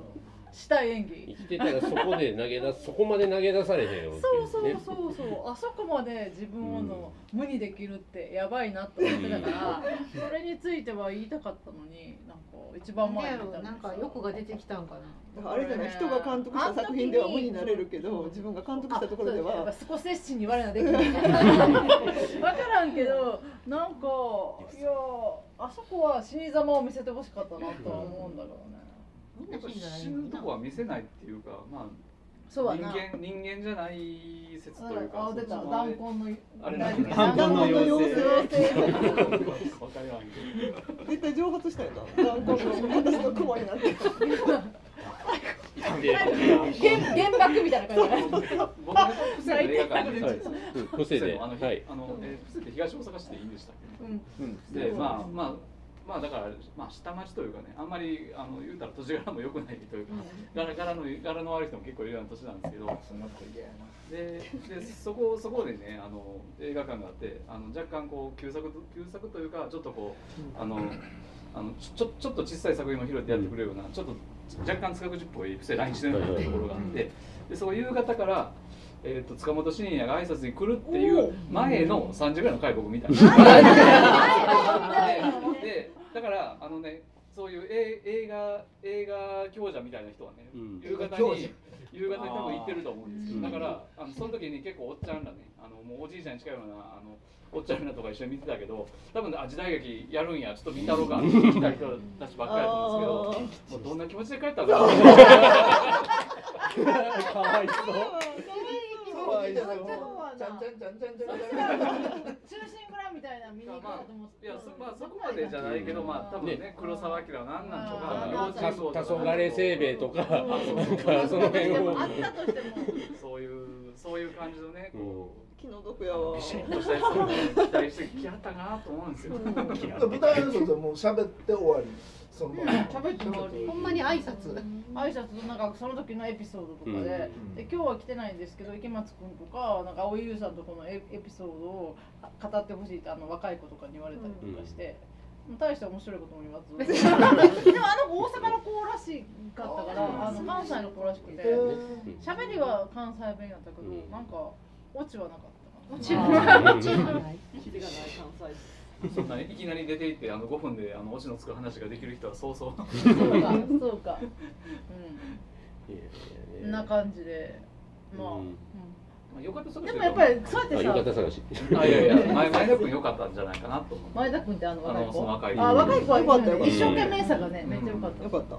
死体演技。生きてたらそこで投げ出す そこまで投げ出されへんよってそうそうそうそう。あそこまで自分をの無にできるってやばいなと思ってたからそれについては言いたかったのになんか一番前になんか欲が出てきたんかな。だからあれじゃない人が監督した作品では無になれるけど自分が監督したところではスコセッシに言われなできない。分からんけどなんかいやあそこは死に様を見せてほしかったなとは思うんだけどねやっぱ死ぬとこは見せないっていうかまあそうやな。人間人間じゃない説というかあ出た。弾痕のあれ大なん丈夫か弾痕の妖精。わかりまんけど絶対蒸発したよな。弾痕の私の雲になって。原原爆みたいな感じ僕の伏せの映画館で、伏せであの、はい。あの、えー、伏東大阪市でいいんでしたっけ、うん。で、まあ、まあ、まあ、だから、まあ、下町というかね、あんまり、あの、言うたら土地柄も良くないというか。柄、柄の、柄の悪い人も結構いるような土地なんですけど。で、で、そこ、そこでね、あの、映画館があって、あの、若干こう、旧作、旧作というか、ちょっとこう、あの。あのちょちょっと小さい作品も拾ってやってくれるような、ちょっと若干塚口っぽい伏せ来日してるようなところがあって、でそこ夕方から、えー、と塚本慎也が挨拶に来るっていう前の3時ぐらいの回僕見た。んですよででだからあのねそういう映映画映画強者みたいな人はね、夕方強者に夕方に多分行ってると思うんですけどだからあのその時に結構おっちゃんらねあのもうおじいちゃんに近いようなあのおっちゃんらとか一緒に見てたけど多分あ時代劇やるんやちょっと見たろうかって来た人たちばっかりやと思うんですけどもうどんな気持ちで帰ったの？か な かわいそうそうちゃんちゃんちゃんちゃんちゃんちゃん中心蔵みたいな見に行こうと思っていやそ,、まあ、そこまでじゃないけど、まあ、多分ね黒沢明は何なん。とか。た黄昏せいべいとかなんかその辺をあったとしてもそういうそういう感じのねこう気の毒やわビシッとしたやつ期待してきはったかなと思うんですよ。舞台挨拶はもう喋って終わりその喋って終わりほんまに挨拶。挨拶となんかその時のエピソードとかで,、で今日は来てないんですけど池松君とかなんか青井優さんとこのエエピソードを語ってほしいってあの若い子とかに言われたりとかして。大して面白いことも言わず。でもあの大阪の子らしかったからあの関西の子らしくて喋りは関西弁やったけど、なんかオチはなかったオチがない。オチがない。キリがない関西 そんなねいきなり出て行ってあの5分であのオチのつく話ができる人はそうそう。そうかそうか。うん。な感じで。まあ、まあ、よかったでもやっぱりそうやってさよかった探し。あいやいや 前前田君良かったんじゃないかなと思う。前田君ってあの若いあのその子若いあ若い子はよかったよ。一生懸命さがねめっちゃ良かった。よかった。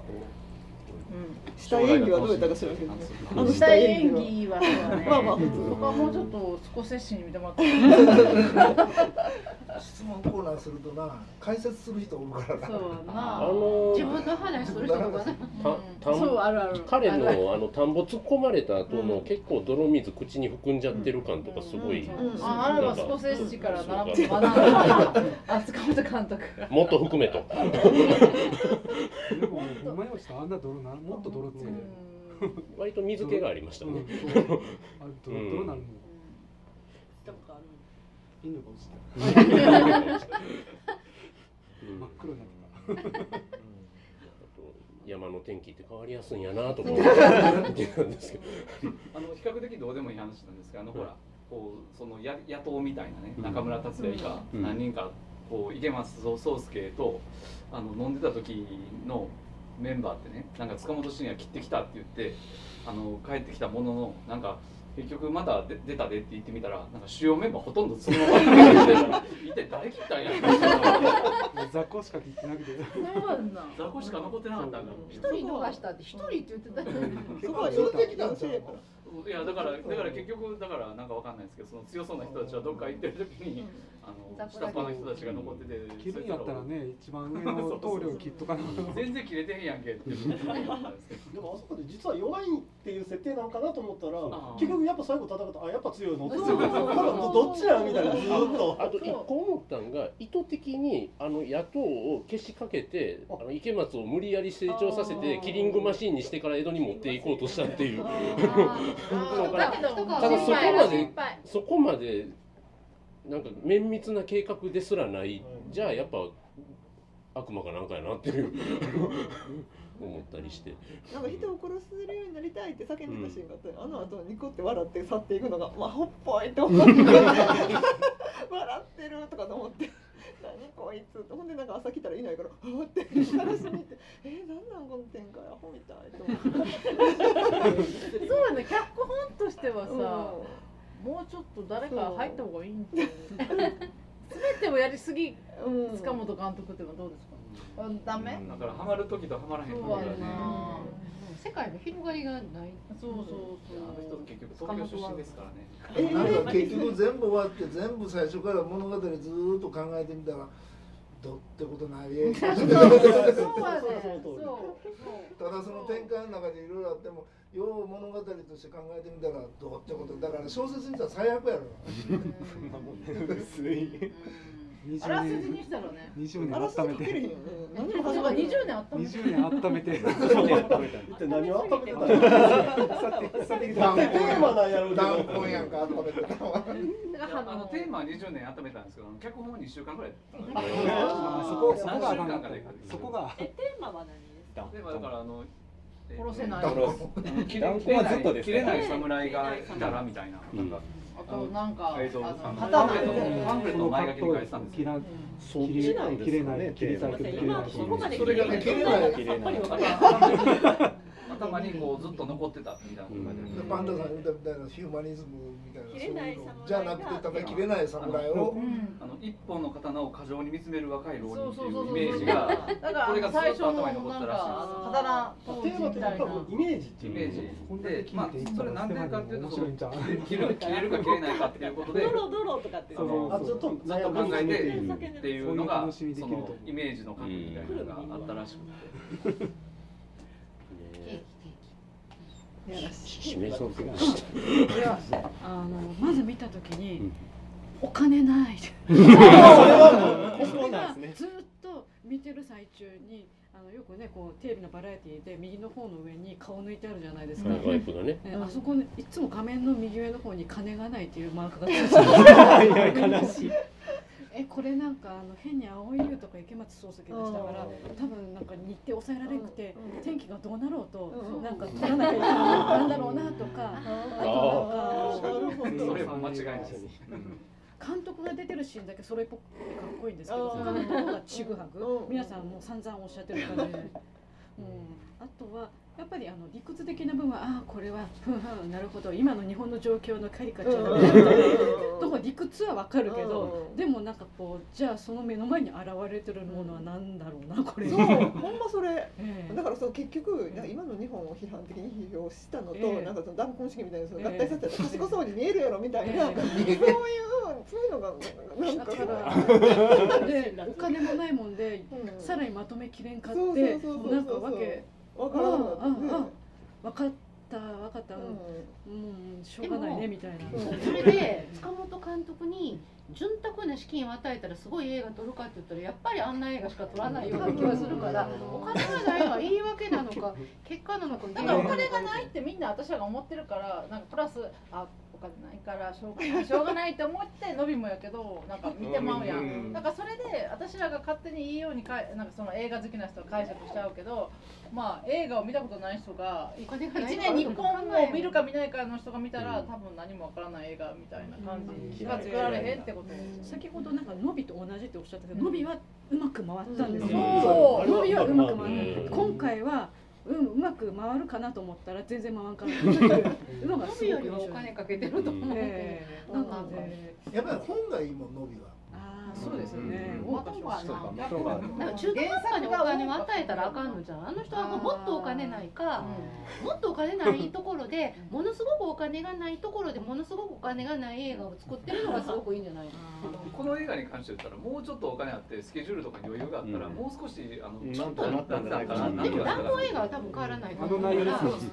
下演技はどうやったか知らんけどね。あの下演技はそうだね。まあまあ普通。そこはもうちょっと少し接しに見てもらった 質問コーナーするとな解説する人おるからな。そうなあ。の自分の話する人とかねたたん。そうあるある。彼のあの田んぼ突っ込まれた後の結構泥水口に含んじゃってる感とかすごい、ああれはスコセッシから学んだ学ん。だあ塚本監督。がもっと含めと。でも今吉さんあんな泥なもっと泥って割と水気がありましたね、うんそう。あれ泥泥なるもん犬が落ちた真っ黒なってた山の天気って変わりやすいん。やなと思って見てたん。ですけどあの比較的どうでもいい話なん。ですけどあのほらこうそのや野党みたいなね中村達也以下うん。何人かこう池松壮亮とあの飲ん。でた時のメンバーってねなん。か塚本慎也切ってきたって言ってあの帰ってきたもののなん。か結局また出出たでって言ってみたらなんか主要メンバーほとんどそのまま 一体誰切ったんや？雑魚しか切ってなくて。雑魚しか残ってなかったんだ。一人逃したって一人って言ってたよそこはそれできたんいやだからだから結局だからなんかわかんないですけどその強そうな人たちはどっか行ってる時に、あの下っ端の人たちが残ってて切るんやったらね一番上の棟梁切っとかな全然切れてへんやんけって思ったんですけどでもあそこで実は弱いっていう設定なんかなと思ったら結局やっぱ最後戦うとあやっぱ強いの？どっちなんみたいな。ずーっとあと一個思ったんが意図的にあの野党をけしかけてあ。の池松を無理やり成長させてキリングマシーンにしてから江戸に持っていこうとしたっていう。のが だけどただそこまでそこまでなんか綿密な計画ですらないじゃあやっぱ悪魔かなんかやなっていう 思ったりして。なんか人を殺せるようになりたいって叫んでたシーンがあって、あの後ニコって笑って去っていくのがまあほっぽいって思って。笑ってるとかと思って。何こいつって。ほんでなんか朝来たらいないからあーって探しに行って。えー、なんなんこの展開アホみたいと思って。そうやね。脚本としてはさ、もうちょっと誰か入った方がいいんじゃない全てをやりすぎ、うん塚本監督っていうのはどうですか？ダメだからハマる時とハマらへん時がね世界の広がりがないそうそう。あの人結局東京出身ですからね。えなんか結局全部終わって全部最初から物語ずーっと考えてみたらどってことない えただその展開の中でいろいろあってもよう物語として考えてみたらどうってこと。だから小説にしたら最悪やろ。薄い。あらすじにしたらね。20年温めて。何でもそうか20年温めて20年温めて一体何を温めてたのテーマなんやろうけど断根やんか温めてたわあのテーマは20年温めたんですけど脚本は2週間ぐらいあそこそこが何週間かでそこが。えテーマは何テーマだからあの殺せない。切断根はずっとです切れない侍がいたらみたいな。なんかあとなんかえっとあのパ刀ンフレットパンフレットの前書きに書いてたんです切らそっちなんです切れよねない切りたいけど切れない今ここまでそれがね切れないさっぱり分からない頭にこうずっと残ってたみたいなパンダさん言ったみたいなヒューマニズムみたいなじゃなくてただ切れない侍をあの一本の刀を過剰に見つめる若い浪人っていうイメージがだからこれがず最初のっと頭に残ったらしいなんか刀テーマってやっぱイメージってイいうメージで、まあ、それなんでかっていうと切る切れるか切れないかっていうことでドロドロとかってあのあずっとずっと悩考えてっていうのがそのイメージの核みたいなのがあったらしくて。締めそうけどいやあのまず見た時に、お金ないそれはもう根本なんですねずっと見てる最中にあのよくねこうテレビのバラエティーで右の方の上に顔抜いてあるじゃないですか、はいねあそこにいつも画面の右上の方に金がないっていうマークがついてる悲しいえこれなんかあの変に青い優とか池松壮亮でしたから多分なんか日程抑えられなくて天気がどうなろうとなんか取らなきゃいけないなんだろうなとかあとなんかそれは間違いないです。監督が出てるシーンだけそれっぽくてかっこいいんですけど他のところがちぐはぐ皆さんもう散々おっしゃってる感じで、うん、あとはやっぱりあの理屈的な部分はああこれはふんふんなるほど。今の日本の状況のカリカチュアとこ理屈はわかるけどでもなんかこうじゃあその目の前に現れてるものは何だろうなこれ。そうほんまそれ、ええ。だからそう結局今の日本を批判的に批評したのと、ええ。なんかその断根式みたいなそのええ。合体させたら賢そうに見えるやろみたいな、ええ。そういうそういうのがなんかだか。らでお金もないもんで、うん。さらにまとめきれんかってそうそうそうそうなんかわけわからなかったね。分かった分かった。うん、うん、しょうがないねみたいな。それで塚本監督に潤沢な資金を与えたらすごい映画撮るかって言ったらやっぱりあんな映画しか撮らないような気がするからお金がないのは言い訳なのか結果なのかだからお金がないってみんな私らが思ってるからなんかプラスあお金ないからしょうがないしょうがないって思って伸びもやけどなんか見てまうやん。だからそれで私らが勝手にいいようにかいなんかその映画好きな人は解釈しちゃうけどまあ映画を見たことない人が1金がない年に1本を見るか見ないかの人が見たら多分何もわからない映画みたいな感じしか作られへんってこと先ほどなんか伸びと同じっておっしゃったけど、伸びはうまく回ったんですよ。そう伸びはうまく回った。今回はうんうまく回るかなと思ったら全然回んかなっていうの がすごくよりもお金かけてると思うええ。なので、やっぱり本がいいもん伸びはそうですよね。まあ豪華そうかなんか中途半端にお金を与えたらあかんのじゃん。あの人はもっとお金ないか、もっとお金ないところでものすごくお金がないところでものすごくお金がない映画を作ってるのがすごくいいんじゃないの？この映画に関して言ったらもうちょっとお金あってスケジュールとかに余裕があったら、もう少しあのちょっとなったんじゃないかなでも何の映画は多分変わらないと思う。から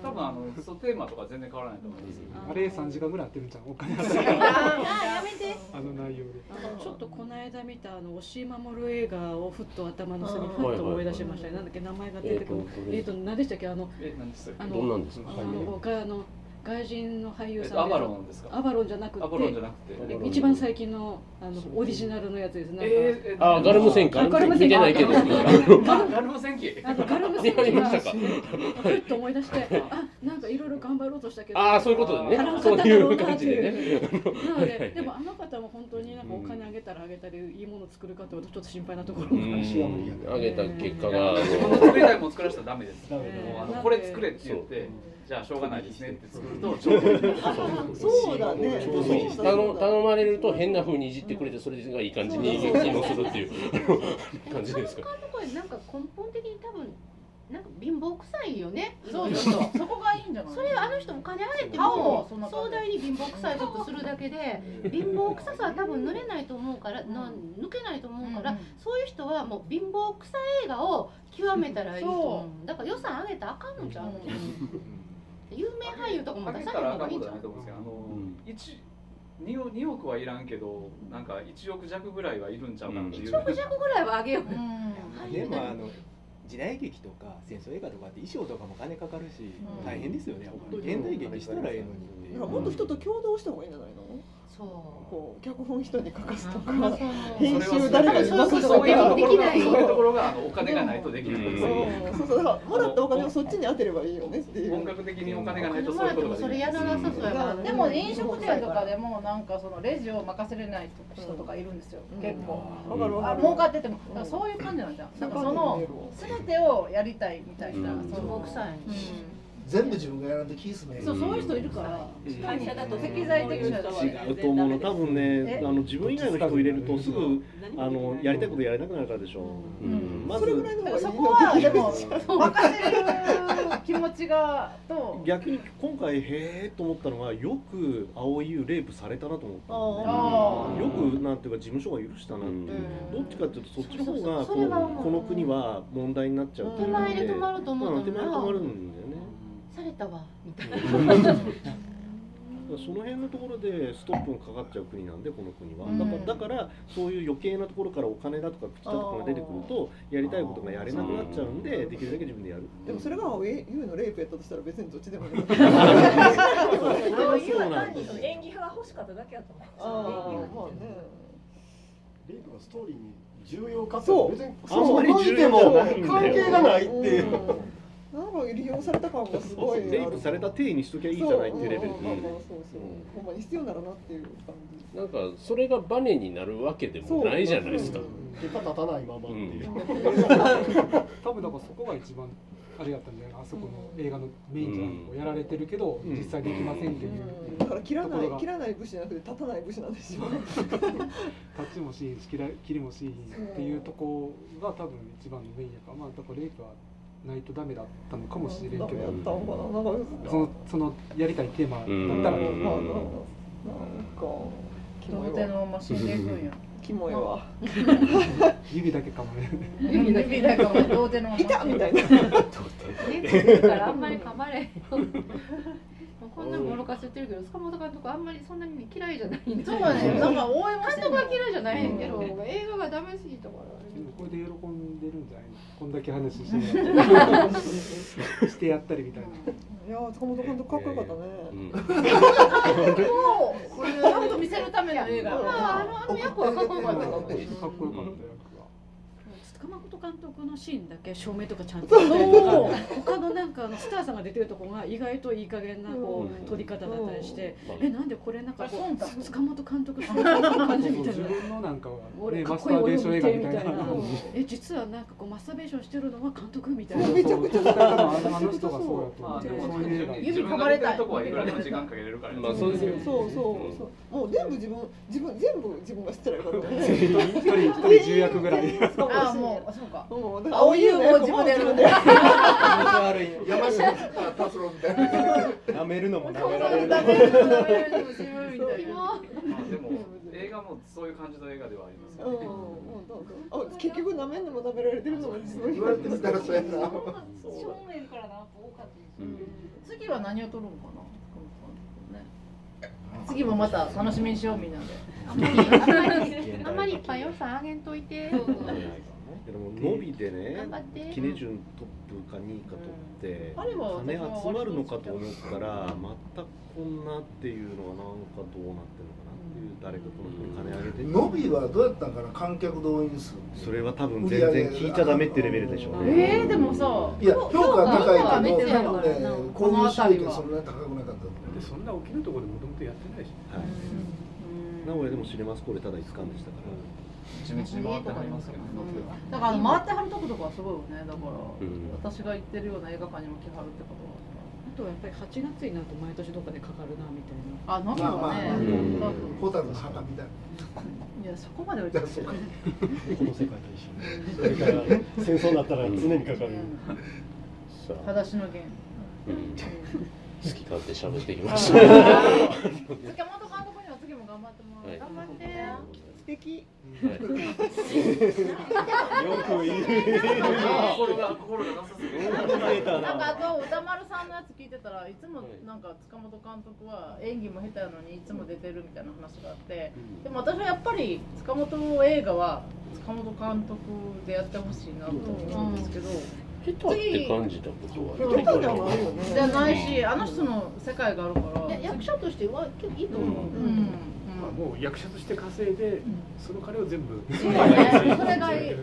多分あのそうテーマとか全然変わらないと思います。あれ3時間ぐらいやってるんじゃんお金あやめて。あの内容で。ちょっとこの間見たあの押井守映画をふっと頭の隅にふっと思い出しましたね。なんだっけ名前が出てくる。えっと何でしたっけあのえ何ですあのどんなんですか？あのがあの外人の俳優さんえっとアバロンですか？アバロンじゃなくて。アバロンじゃなくて。え一番最近のあのオリジナルのやつです。なんか、えーあガルム戦記あガルム戦記見てないけど。あガルム戦記？あのガルム戦記ふっと思い出してあなんかいろいろ頑張ろうとしたけどああそういうことで。ねそういう感じでね。なのででもあの方も本当になんかお金あげたらあげたりいいもの作るかってことちょっと心配なところうもあげた結果が。あ自分のの作りたいもの作らせたらダメです。もうあのなんでこれ作れって言って、じゃあしょうがないですねって作とちょうどいい。そうだね。頼頼まれると変な風にいじってくれてそれがいい感じに機能するっていう。感じですか他のところでなんか根本的に多分なんか貧乏臭いよね。そうそうそう。そこがいいんじゃない？それあの人お金あげて青も壮大に貧乏臭いことするだけで貧乏臭さは多分塗れないと思うから、な抜けないと思うから、そういう人はもう貧乏臭い映画を極めたらいいと思う。だから予算上げたらあかんのじゃん。有名俳優とかも出さたらあかんこない方がいいんじゃとなんいと思うんですけど、あの、一二億二億はいらんけど、なんか一億弱ぐらいはいるんちゃうかなっていう。1億弱ぐらいはあげよう。でもあの時代劇とか戦争映画とかって衣装とかも金かかるし、大変ですよね。現代劇したらええのにっていう。だからもっと人と共同した方がいいんじゃないの？こう脚本人に書かすとかう。ん編集誰かに任すとか。そういうところがそういうところがあのお金がないとできることですよう。んそうそうだからもらったお金をそっちに当てればいいよねっていう。本格的にお金がないとそういうことができるそれやらなさそう。やからでも飲食店とかでもなんかそのレジを任せれない人とかいるんですよ、結構、わかるわかる。あ儲かっててもだからそういう感じなんじゃん。なんかその全てをやりたいみたいな、その臭い、全部自分がやらんと気済めへん。そうそういう人いるから、会社だと適材適所だと違うと思うの。多分ねあの自分以外の人を入れるとすぐあのやりたいことやれなくなるからでしょう、うん。まずそこはでも任せれる気持ちがと。逆に今回へえと思ったのがよく蒼井優レイプされたなと思った。ねよくなんていうか事務所が許したなって、どっちかっていうとそっちの方がこそれはもう。のこの国は問題になっちゃうっていう手前で止まると思うん手前で止まるんだよねされたわみたいな。その辺のところでストップがかかっちゃう国なんでこの国は、うん。だからだからそういう余計なところからお金だとか口だとかが出てくるとやりたいことがやれなくなっちゃうんでできるだけ自分でやる。でもそれが青井優のレイプやったとしたら別にどっちでもいい。演技派が欲しかっただけやと思う。ああ演技まあね。レイプがストーリーに重要かってそう。別にそうあんまり重要も関係がないっていう。なんか利用された感がすごいレイプされた体にしときゃいいじゃないっていうレベルそう,、うんまあまあそう。そうほんまに必要ならなっていう感じ。なんかそれがバネになるわけでもないじゃないですか。結果立たないままっていう。多分だからそこが一番あれやったんじゃないあそこの映画のメインじゃんこうやられてるけど実際できませんっていうだから切らなところが。い切らない武士じゃなくて立たない武士なんですよ。タッチもしいし切ら切りもしいっていうとこが多分一番のメインやからまあだからレイプはないとダメだったのかもしれんけど。ダメだったのかななん。かそのそのやりたいテーマだったら。キモい童貞のまま死んでいくんや。キモいわ。指だけかもね指だけだかも童貞のままいたみたいな。だからあんまり噛まれこんなもろかせてるけど塚本監督あんまりそんなに嫌いじゃないんで。そうだね。なんか応援もして監督は嫌いじゃないんやけど、映画がダメすぎたから。でもこれで喜んでるんじゃないのこんだけ話して してやったりみたいな。いやー塚本監督かっこよかったね、これちゃんと見せるための映画。まああのあの役はかっこよかったかっこよかった塚本監督のシーンだけ照明とかちゃんとしてるとか他のなんかあのスターさんが出てるところが意外といい加減なこう撮り方だったりしてえなんでこれなんかこう塚本監督そんな感じみたい自な。分のなんかはね俺かっマスターベーこいい俺もション映画みたいなみたいな。え実はなんかこうマスターベーションしてるのは監督みたいな。めちゃくちゃそうあのあの人がそうやと思うまあでもそういう映画自分が出てるとこはいくらでも時間かけれるから。ねまあそうですよそうそうそう。もう全部自分自分全部自分が知ってらよかったね一人一人重役ぐらい。あもうそうか。もうだから青い優も自分でやるんで。気持ち悪い山下達郎みたいな。舐めるのも舐められるいな。まあでも映画もそういう感じの映画ではあります結局舐めん。のも食べられてるのも自分言われてみたらそうやな。正面からな多かったです次は何を撮るのかなね次もまた楽しみにしようみん。なであん。まりいっぱい予算あげん。といて。でも伸びでねキネ順トップか2位か取ってあれは金集まるのかと思ったら全くこんなっていうのはなんかどうなってるのかなっていう誰かこの人に金あげて。ノビはどうやったんかな観客動員数それは多分全然聞いちゃダメってレベルでしょうね。えー、でもさいや評価は高いけど、ね、この購入収辺りはそんなに高くなかったでそんな大きなところでもともとやってないし。はい。名古屋でもシネマスコーレただ5日間でしたから地道に回ってはりますけどね。だから回ってはるとことかはすごいよね。だから、ん私が行ってるような映画館にも来はるってことはあとはやっぱり8月になると毎年どっかでかかるなみたいな。あナビはね、まあホタルの墓みたいいやそこまで置いてないこの世界と一緒それから戦争に。なったら常にかかる裸足の弦うん。好き勝手喋ってきました。塚本監督には次も頑張ってもらう、はい。頑張って素敵よく言う。心が心がなさすぎるなんかあと歌丸さんのやつ聞いてたらいつもなんか塚本監督は演技も下手なのにいつも出てるみたいな話があってでも私はやっぱり塚本映画は塚本監督でやってほしいなと思うんですけど、下手って感じたことは下手じゃないよね。じゃないしあの人の世界があるから。役者としては結構いいと思う、うんまあもう役者として稼いで、その金を全部。そうだねそれがいい。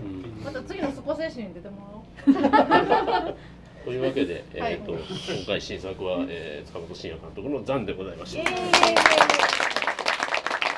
また次のスポ精神に出てもらおう。というわけで、はいえー、と今回新作は、えー、塚本慎也監督の「残」でございました。